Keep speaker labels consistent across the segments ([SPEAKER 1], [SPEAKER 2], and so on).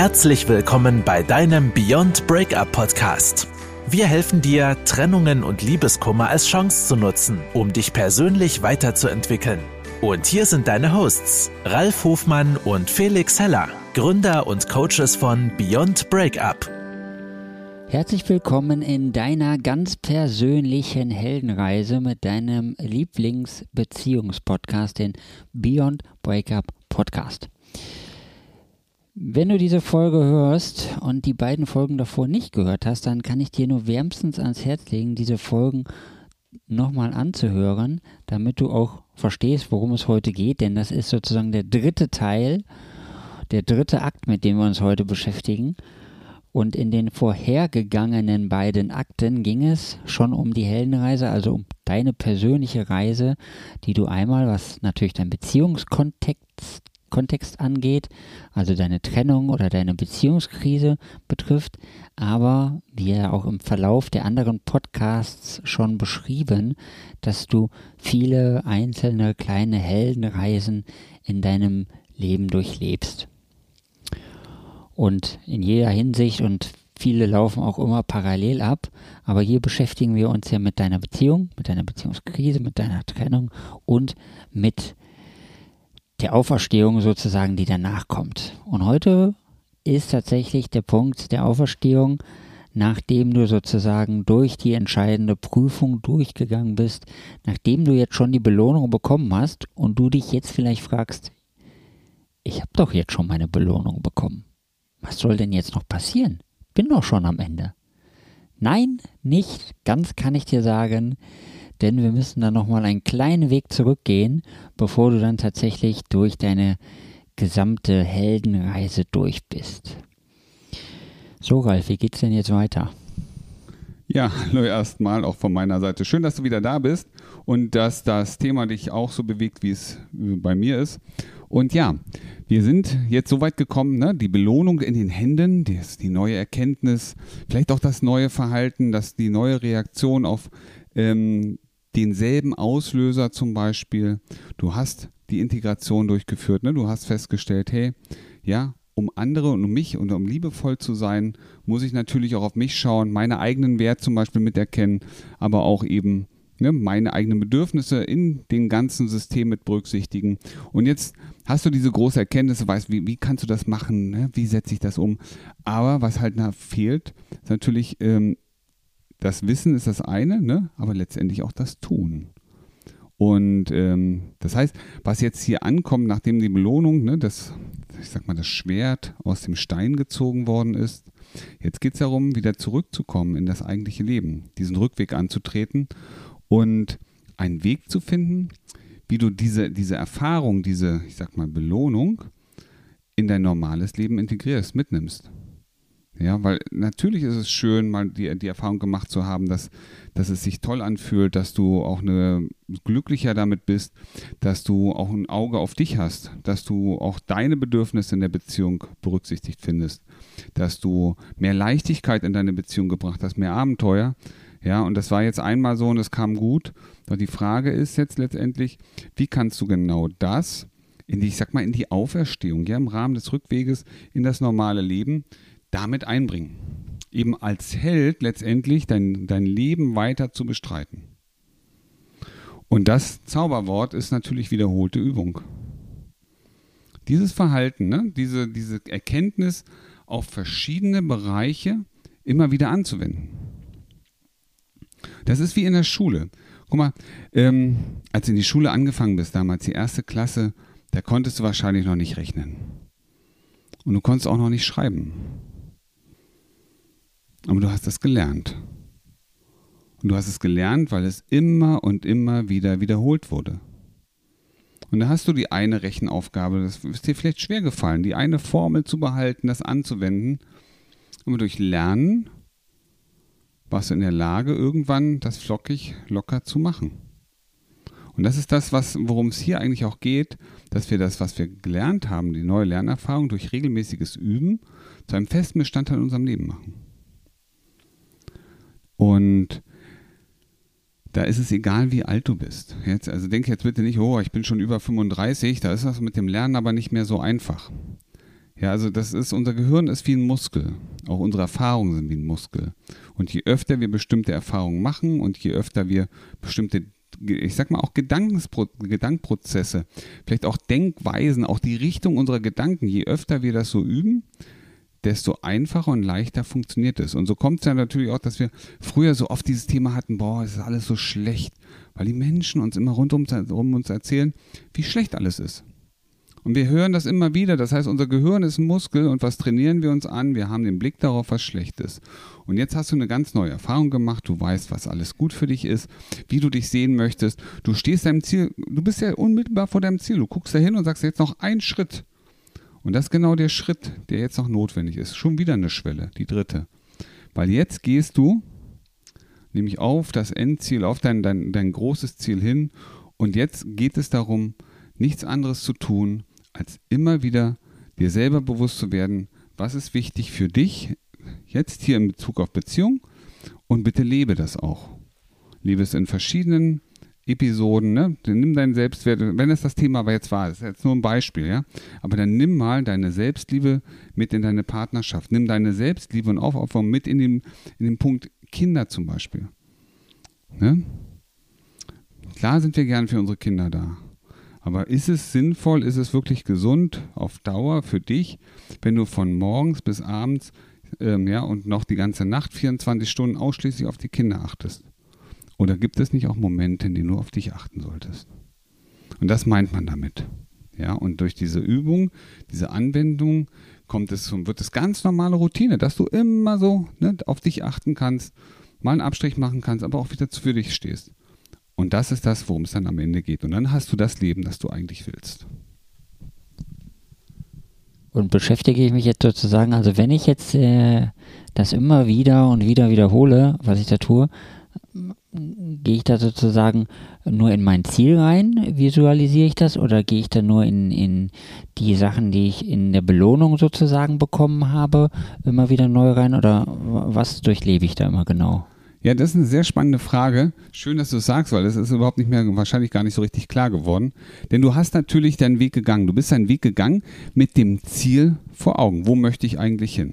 [SPEAKER 1] Herzlich willkommen bei deinem Beyond Breakup Podcast. Wir helfen dir, Trennungen und Liebeskummer als Chance zu nutzen, um dich persönlich weiterzuentwickeln. Und hier sind deine Hosts, Ralf Hofmann und Felix Heller, Gründer und Coaches von Beyond Breakup.
[SPEAKER 2] Herzlich willkommen in deiner ganz persönlichen Heldenreise mit deinem Lieblingsbeziehungspodcast, den Beyond Breakup Podcast. Wenn du diese Folge hörst und die beiden Folgen davor nicht gehört hast, dann kann ich dir nur wärmstens ans Herz legen, diese Folgen nochmal anzuhören, damit du auch verstehst, worum es heute geht, denn das ist sozusagen der dritte Teil, der dritte Akt, mit dem wir uns heute beschäftigen. Und in den vorhergegangenen beiden Akten ging es schon um die Heldenreise, also um deine persönliche Reise, die du einmal, was natürlich dein Beziehungskontext Kontext angeht, also deine Trennung oder deine Beziehungskrise betrifft, aber wie ja auch im Verlauf der anderen Podcasts schon beschrieben, dass du viele einzelne kleine Heldenreisen in deinem Leben durchlebst. Und in jeder Hinsicht und viele laufen auch immer parallel ab, aber hier beschäftigen wir uns ja mit deiner Beziehung, mit deiner Beziehungskrise, mit deiner Trennung und mit der Auferstehung sozusagen, die danach kommt. Und heute ist tatsächlich der Punkt der Auferstehung, nachdem du sozusagen durch die entscheidende Prüfung durchgegangen bist, nachdem du jetzt schon die Belohnung bekommen hast und du dich jetzt vielleicht fragst, ich habe doch jetzt schon meine Belohnung bekommen was soll denn jetzt noch passieren? Bin doch schon am Ende. Nein, nicht ganz kann ich dir sagen, denn wir müssen dann nochmal einen kleinen Weg zurückgehen, bevor du dann tatsächlich durch deine gesamte Heldenreise durch bist. So, Ralf, wie geht's denn jetzt weiter?
[SPEAKER 3] Ja, hallo erstmal auch von meiner Seite. Schön, dass du wieder da bist und dass das Thema dich auch so bewegt, wie es bei mir ist. Und ja, wir sind jetzt so weit gekommen, ne? die Belohnung in den Händen, die, die neue Erkenntnis, vielleicht auch das neue Verhalten, dass die neue Reaktion auf ähm, denselben Auslöser zum Beispiel. Du hast die Integration durchgeführt, ne? du hast festgestellt, hey, ja, um andere und um mich und um liebevoll zu sein, muss ich natürlich auch auf mich schauen, meine eigenen Wert zum Beispiel miterkennen, aber auch eben ne, meine eigenen Bedürfnisse in dem ganzen System mit berücksichtigen. Und jetzt hast du diese große Erkenntnis, weißt, wie, wie kannst du das machen, ne? wie setze ich das um. Aber was halt fehlt, ist natürlich, ähm, das Wissen ist das eine, ne? aber letztendlich auch das Tun. Und ähm, das heißt, was jetzt hier ankommt, nachdem die Belohnung, ne, das, ich sag mal, das Schwert aus dem Stein gezogen worden ist, jetzt geht es darum, wieder zurückzukommen in das eigentliche Leben, diesen Rückweg anzutreten und einen Weg zu finden, wie du diese, diese Erfahrung, diese, ich sag mal, Belohnung in dein normales Leben integrierst, mitnimmst. Ja, weil natürlich ist es schön, mal die, die Erfahrung gemacht zu haben, dass, dass es sich toll anfühlt, dass du auch eine, glücklicher damit bist, dass du auch ein Auge auf dich hast, dass du auch deine Bedürfnisse in der Beziehung berücksichtigt findest, dass du mehr Leichtigkeit in deine Beziehung gebracht hast, mehr Abenteuer. Ja, und das war jetzt einmal so und es kam gut. Doch die Frage ist jetzt letztendlich, wie kannst du genau das in die, ich sag mal, in die Auferstehung, ja, im Rahmen des Rückweges in das normale Leben damit einbringen? Eben als Held letztendlich dein, dein Leben weiter zu bestreiten. Und das Zauberwort ist natürlich wiederholte Übung. Dieses Verhalten, ne, diese, diese Erkenntnis auf verschiedene Bereiche immer wieder anzuwenden. Das ist wie in der Schule. Guck mal, ähm, als du in die Schule angefangen bist, damals die erste Klasse, da konntest du wahrscheinlich noch nicht rechnen. Und du konntest auch noch nicht schreiben. Aber du hast das gelernt. Und du hast es gelernt, weil es immer und immer wieder wiederholt wurde. Und da hast du die eine Rechenaufgabe, das ist dir vielleicht schwer gefallen, die eine Formel zu behalten, das anzuwenden. Aber durch Lernen warst du in der Lage, irgendwann das flockig locker zu machen. Und das ist das, worum es hier eigentlich auch geht, dass wir das, was wir gelernt haben, die neue Lernerfahrung durch regelmäßiges Üben zu einem festen Bestandteil in unserem Leben machen. Und da ist es egal, wie alt du bist. Jetzt, also denke jetzt bitte nicht, oh, ich bin schon über 35, da ist das mit dem Lernen aber nicht mehr so einfach. Ja, also das ist, unser Gehirn ist wie ein Muskel. Auch unsere Erfahrungen sind wie ein Muskel. Und je öfter wir bestimmte Erfahrungen machen und je öfter wir bestimmte, ich sag mal auch Gedankenprozesse, vielleicht auch Denkweisen, auch die Richtung unserer Gedanken, je öfter wir das so üben, desto einfacher und leichter funktioniert es. Und so kommt es ja natürlich auch, dass wir früher so oft dieses Thema hatten, boah, es ist alles so schlecht, weil die Menschen uns immer rundum um uns erzählen, wie schlecht alles ist. Und wir hören das immer wieder. Das heißt, unser Gehirn ist ein Muskel und was trainieren wir uns an? Wir haben den Blick darauf, was schlecht ist. Und jetzt hast du eine ganz neue Erfahrung gemacht. Du weißt, was alles gut für dich ist, wie du dich sehen möchtest. Du stehst deinem Ziel, du bist ja unmittelbar vor deinem Ziel. Du guckst da hin und sagst jetzt noch einen Schritt. Und das ist genau der Schritt, der jetzt noch notwendig ist. Schon wieder eine Schwelle, die dritte. Weil jetzt gehst du nämlich auf das Endziel, auf dein, dein, dein großes Ziel hin. Und jetzt geht es darum, nichts anderes zu tun, als immer wieder dir selber bewusst zu werden, was ist wichtig für dich, jetzt hier in Bezug auf Beziehung und bitte lebe das auch. Lebe es in verschiedenen Episoden, ne? Nimm deinen Selbstwert, wenn es das Thema aber jetzt war, das ist jetzt nur ein Beispiel, ja. Aber dann nimm mal deine Selbstliebe mit in deine Partnerschaft. Nimm deine Selbstliebe und Aufopferung mit in den, in den Punkt Kinder zum Beispiel. Ne? Klar sind wir gern für unsere Kinder da. Aber ist es sinnvoll, ist es wirklich gesund auf Dauer für dich, wenn du von morgens bis abends ähm, ja, und noch die ganze Nacht 24 Stunden ausschließlich auf die Kinder achtest? Oder gibt es nicht auch Momente, in denen du auf dich achten solltest? Und das meint man damit. Ja, und durch diese Übung, diese Anwendung kommt es und wird es ganz normale Routine, dass du immer so ne, auf dich achten kannst, mal einen Abstrich machen kannst, aber auch wieder für dich stehst. Und das ist das, worum es dann am Ende geht. Und dann hast du das Leben, das du eigentlich willst.
[SPEAKER 2] Und beschäftige ich mich jetzt sozusagen, also wenn ich jetzt äh, das immer wieder und wieder wiederhole, was ich da tue, gehe ich da sozusagen nur in mein Ziel rein, visualisiere ich das, oder gehe ich da nur in, in die Sachen, die ich in der Belohnung sozusagen bekommen habe, immer wieder neu rein, oder was durchlebe ich da immer genau?
[SPEAKER 3] Ja, das ist eine sehr spannende Frage. Schön, dass du es sagst, weil das ist überhaupt nicht mehr, wahrscheinlich gar nicht so richtig klar geworden. Denn du hast natürlich deinen Weg gegangen. Du bist deinen Weg gegangen mit dem Ziel vor Augen. Wo möchte ich eigentlich hin?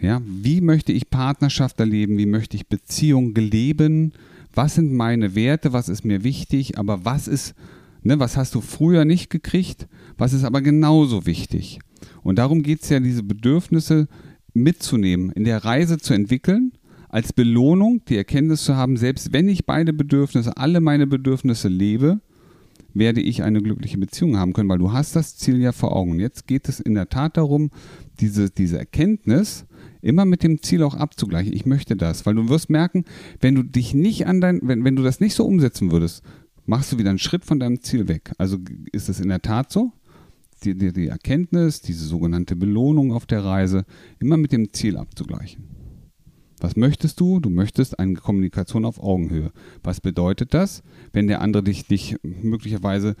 [SPEAKER 3] Ja, wie möchte ich Partnerschaft erleben? Wie möchte ich Beziehung leben? Was sind meine Werte? Was ist mir wichtig? Aber was ist, ne, was hast du früher nicht gekriegt? Was ist aber genauso wichtig? Und darum geht es ja, diese Bedürfnisse mitzunehmen, in der Reise zu entwickeln, als Belohnung die Erkenntnis zu haben, selbst wenn ich beide Bedürfnisse, alle meine Bedürfnisse lebe, werde ich eine glückliche Beziehung haben können, weil du hast das Ziel ja vor Augen. Jetzt geht es in der Tat darum, diese, diese Erkenntnis immer mit dem Ziel auch abzugleichen. Ich möchte das, weil du wirst merken, wenn du dich nicht an dein, wenn, wenn du das nicht so umsetzen würdest, machst du wieder einen Schritt von deinem Ziel weg. Also ist es in der Tat so, die, die, die Erkenntnis, diese sogenannte Belohnung auf der Reise, immer mit dem Ziel abzugleichen. Was möchtest du? Du möchtest eine Kommunikation auf Augenhöhe. Was bedeutet das, wenn der andere dich, dich möglicherweise,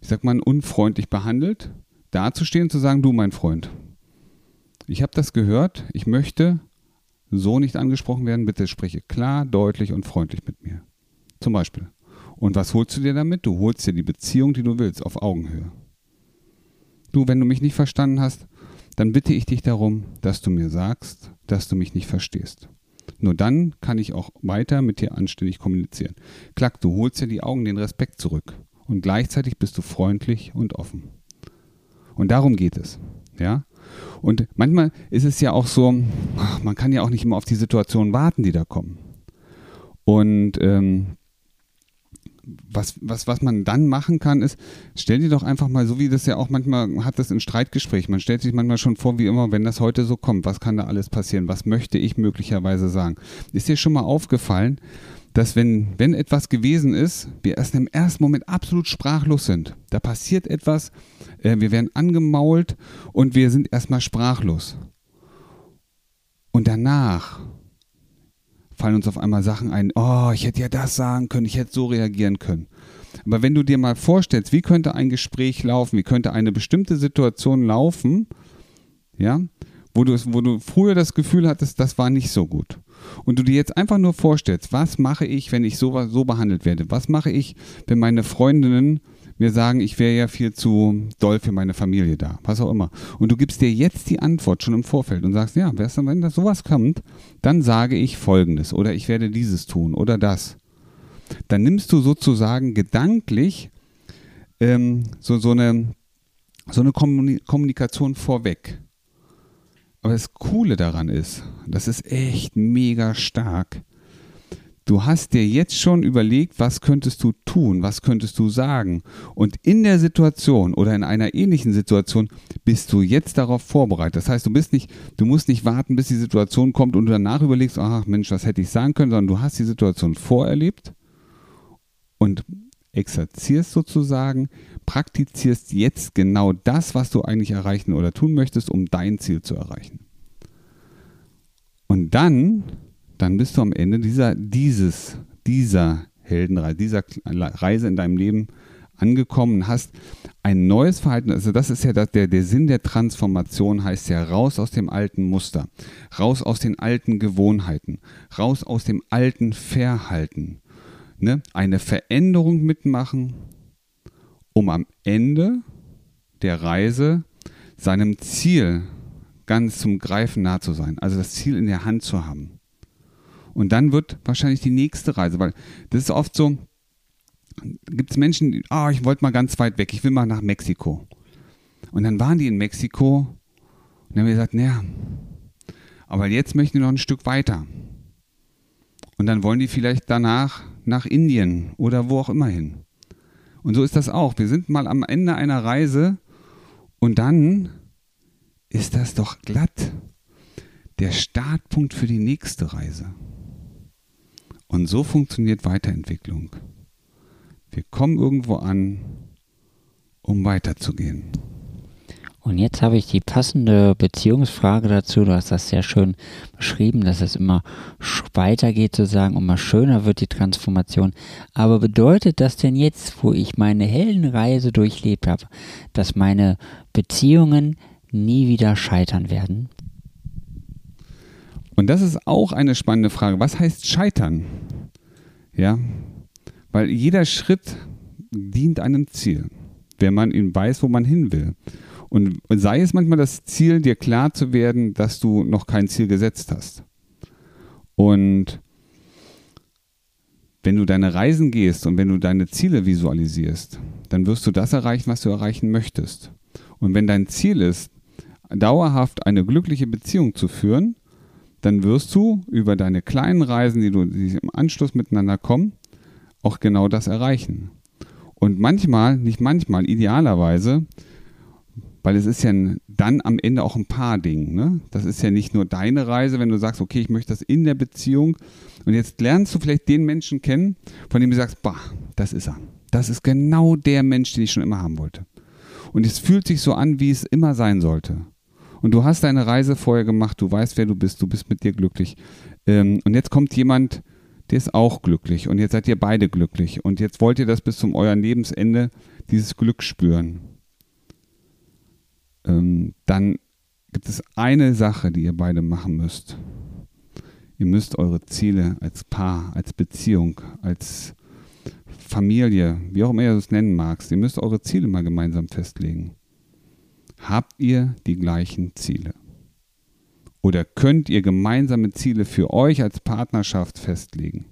[SPEAKER 3] ich sag mal, unfreundlich behandelt? Dazustehen, zu sagen, du mein Freund, ich habe das gehört, ich möchte so nicht angesprochen werden, bitte spreche klar, deutlich und freundlich mit mir. Zum Beispiel. Und was holst du dir damit? Du holst dir die Beziehung, die du willst, auf Augenhöhe. Du, wenn du mich nicht verstanden hast, dann bitte ich dich darum, dass du mir sagst, dass du mich nicht verstehst. Nur dann kann ich auch weiter mit dir anständig kommunizieren. Klack, du holst dir die Augen den Respekt zurück und gleichzeitig bist du freundlich und offen. Und darum geht es. Ja? Und manchmal ist es ja auch so, man kann ja auch nicht immer auf die Situation warten, die da kommen. Und ähm, was, was, was man dann machen kann, ist, stell dir doch einfach mal, so wie das ja auch manchmal hat das in Streitgesprächen, man stellt sich manchmal schon vor, wie immer, wenn das heute so kommt, was kann da alles passieren, was möchte ich möglicherweise sagen. Ist dir schon mal aufgefallen, dass wenn, wenn etwas gewesen ist, wir erst im ersten Moment absolut sprachlos sind. Da passiert etwas, äh, wir werden angemault und wir sind erstmal sprachlos. Und danach fallen uns auf einmal Sachen ein, oh, ich hätte ja das sagen können, ich hätte so reagieren können. Aber wenn du dir mal vorstellst, wie könnte ein Gespräch laufen, wie könnte eine bestimmte Situation laufen, ja, wo du, wo du früher das Gefühl hattest, das war nicht so gut. Und du dir jetzt einfach nur vorstellst, was mache ich, wenn ich so, so behandelt werde? Was mache ich, wenn meine Freundinnen mir sagen, ich wäre ja viel zu doll für meine Familie da, was auch immer. Und du gibst dir jetzt die Antwort schon im Vorfeld und sagst, ja, wenn das sowas kommt, dann sage ich Folgendes oder ich werde dieses tun oder das. Dann nimmst du sozusagen gedanklich ähm, so, so eine, so eine Kommunikation vorweg. Aber das Coole daran ist, das ist echt mega stark, Du hast dir jetzt schon überlegt, was könntest du tun, was könntest du sagen. Und in der Situation oder in einer ähnlichen Situation bist du jetzt darauf vorbereitet. Das heißt, du bist nicht, du musst nicht warten, bis die Situation kommt und du danach überlegst, ach Mensch, was hätte ich sagen können, sondern du hast die Situation vorerlebt und exerzierst sozusagen, praktizierst jetzt genau das, was du eigentlich erreichen oder tun möchtest, um dein Ziel zu erreichen. Und dann dann bist du am Ende dieser, dieses, dieser Heldenreise, dieser Reise in deinem Leben angekommen hast ein neues Verhalten. Also das ist ja das, der, der Sinn der Transformation heißt ja raus aus dem alten Muster, raus aus den alten Gewohnheiten, raus aus dem alten Verhalten. Ne? Eine Veränderung mitmachen, um am Ende der Reise seinem Ziel ganz zum Greifen nah zu sein, also das Ziel in der Hand zu haben. Und dann wird wahrscheinlich die nächste Reise, weil das ist oft so, gibt es Menschen, die, ah, ich wollte mal ganz weit weg, ich will mal nach Mexiko. Und dann waren die in Mexiko und dann haben wir gesagt, naja, aber jetzt möchten die noch ein Stück weiter. Und dann wollen die vielleicht danach nach Indien oder wo auch immer hin. Und so ist das auch. Wir sind mal am Ende einer Reise und dann ist das doch glatt der Startpunkt für die nächste Reise. Und so funktioniert Weiterentwicklung. Wir kommen irgendwo an, um weiterzugehen.
[SPEAKER 2] Und jetzt habe ich die passende Beziehungsfrage dazu. Du hast das sehr schön beschrieben, dass es immer weitergeht sozusagen, immer schöner wird die Transformation. Aber bedeutet das denn jetzt, wo ich meine Heldenreise durchlebt habe, dass meine Beziehungen nie wieder scheitern werden?
[SPEAKER 3] Und das ist auch eine spannende Frage. Was heißt scheitern? Ja, weil jeder Schritt dient einem Ziel, wenn man ihn weiß, wo man hin will. Und sei es manchmal das Ziel, dir klar zu werden, dass du noch kein Ziel gesetzt hast. Und wenn du deine Reisen gehst und wenn du deine Ziele visualisierst, dann wirst du das erreichen, was du erreichen möchtest. Und wenn dein Ziel ist, dauerhaft eine glückliche Beziehung zu führen, dann wirst du über deine kleinen Reisen, die du die im Anschluss miteinander kommen, auch genau das erreichen. Und manchmal, nicht manchmal, idealerweise, weil es ist ja dann am Ende auch ein Paar-Ding. Ne? Das ist ja nicht nur deine Reise, wenn du sagst, okay, ich möchte das in der Beziehung. Und jetzt lernst du vielleicht den Menschen kennen, von dem du sagst, bah, das ist er. Das ist genau der Mensch, den ich schon immer haben wollte. Und es fühlt sich so an, wie es immer sein sollte und du hast deine Reise vorher gemacht, du weißt, wer du bist, du bist mit dir glücklich. Ähm, und jetzt kommt jemand, der ist auch glücklich und jetzt seid ihr beide glücklich und jetzt wollt ihr das bis zum euren Lebensende, dieses Glück spüren. Ähm, dann gibt es eine Sache, die ihr beide machen müsst. Ihr müsst eure Ziele als Paar, als Beziehung, als Familie, wie auch immer ihr es nennen magst, ihr müsst eure Ziele mal gemeinsam festlegen. Habt ihr die gleichen Ziele? Oder könnt ihr gemeinsame Ziele für euch als Partnerschaft festlegen?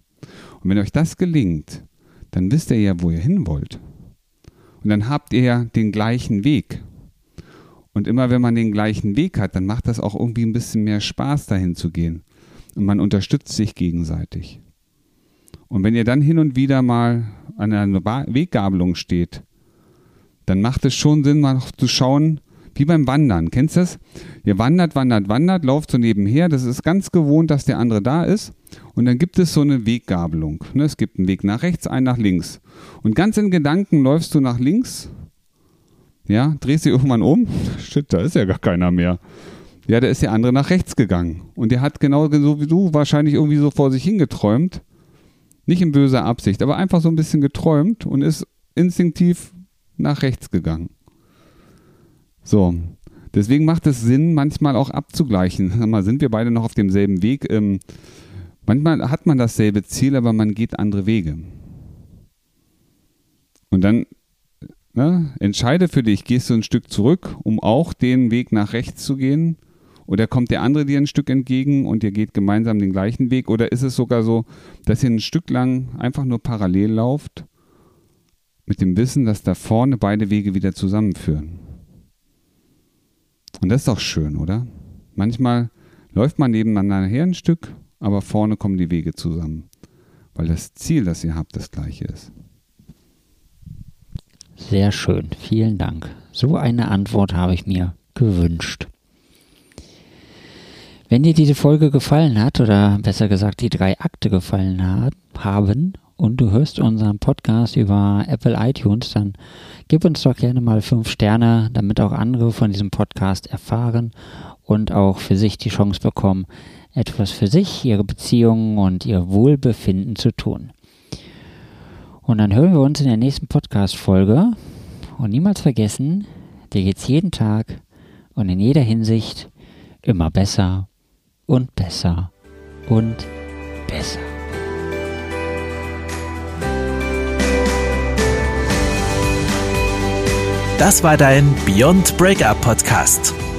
[SPEAKER 3] Und wenn euch das gelingt, dann wisst ihr ja, wo ihr hin wollt. Und dann habt ihr ja den gleichen Weg. Und immer wenn man den gleichen Weg hat, dann macht das auch irgendwie ein bisschen mehr Spaß, dahin zu gehen. Und man unterstützt sich gegenseitig. Und wenn ihr dann hin und wieder mal an einer Weggabelung steht, dann macht es schon Sinn, mal zu schauen, wie beim Wandern. Kennst du das? Ihr wandert, wandert, wandert, lauft so nebenher. Das ist ganz gewohnt, dass der andere da ist. Und dann gibt es so eine Weggabelung. Ne? Es gibt einen Weg nach rechts, einen nach links. Und ganz in Gedanken läufst du nach links. Ja, drehst dich irgendwann um. Shit, da ist ja gar keiner mehr. Ja, da ist der andere nach rechts gegangen. Und der hat genau so wie du wahrscheinlich irgendwie so vor sich hingeträumt. Nicht in böser Absicht, aber einfach so ein bisschen geträumt und ist instinktiv nach rechts gegangen. So. Deswegen macht es Sinn, manchmal auch abzugleichen. Mal, sind wir beide noch auf demselben Weg? Ähm, manchmal hat man dasselbe Ziel, aber man geht andere Wege. Und dann Ne? Entscheide für dich, gehst du ein Stück zurück, um auch den Weg nach rechts zu gehen? Oder kommt der andere dir ein Stück entgegen und ihr geht gemeinsam den gleichen Weg? Oder ist es sogar so, dass ihr ein Stück lang einfach nur parallel lauft, mit dem Wissen, dass da vorne beide Wege wieder zusammenführen? Und das ist doch schön, oder? Manchmal läuft man nebeneinander her ein Stück, aber vorne kommen die Wege zusammen, weil das Ziel, das ihr habt, das gleiche ist.
[SPEAKER 2] Sehr schön, vielen Dank. So eine Antwort habe ich mir gewünscht. Wenn dir diese Folge gefallen hat, oder besser gesagt die drei Akte gefallen hat, haben und du hörst unseren Podcast über Apple iTunes, dann gib uns doch gerne mal fünf Sterne, damit auch andere von diesem Podcast erfahren und auch für sich die Chance bekommen, etwas für sich, ihre Beziehungen und ihr Wohlbefinden zu tun. Und dann hören wir uns in der nächsten Podcast-Folge. Und niemals vergessen, dir geht's jeden Tag und in jeder Hinsicht immer besser und besser und besser.
[SPEAKER 1] Das war dein Beyond Breakup Podcast.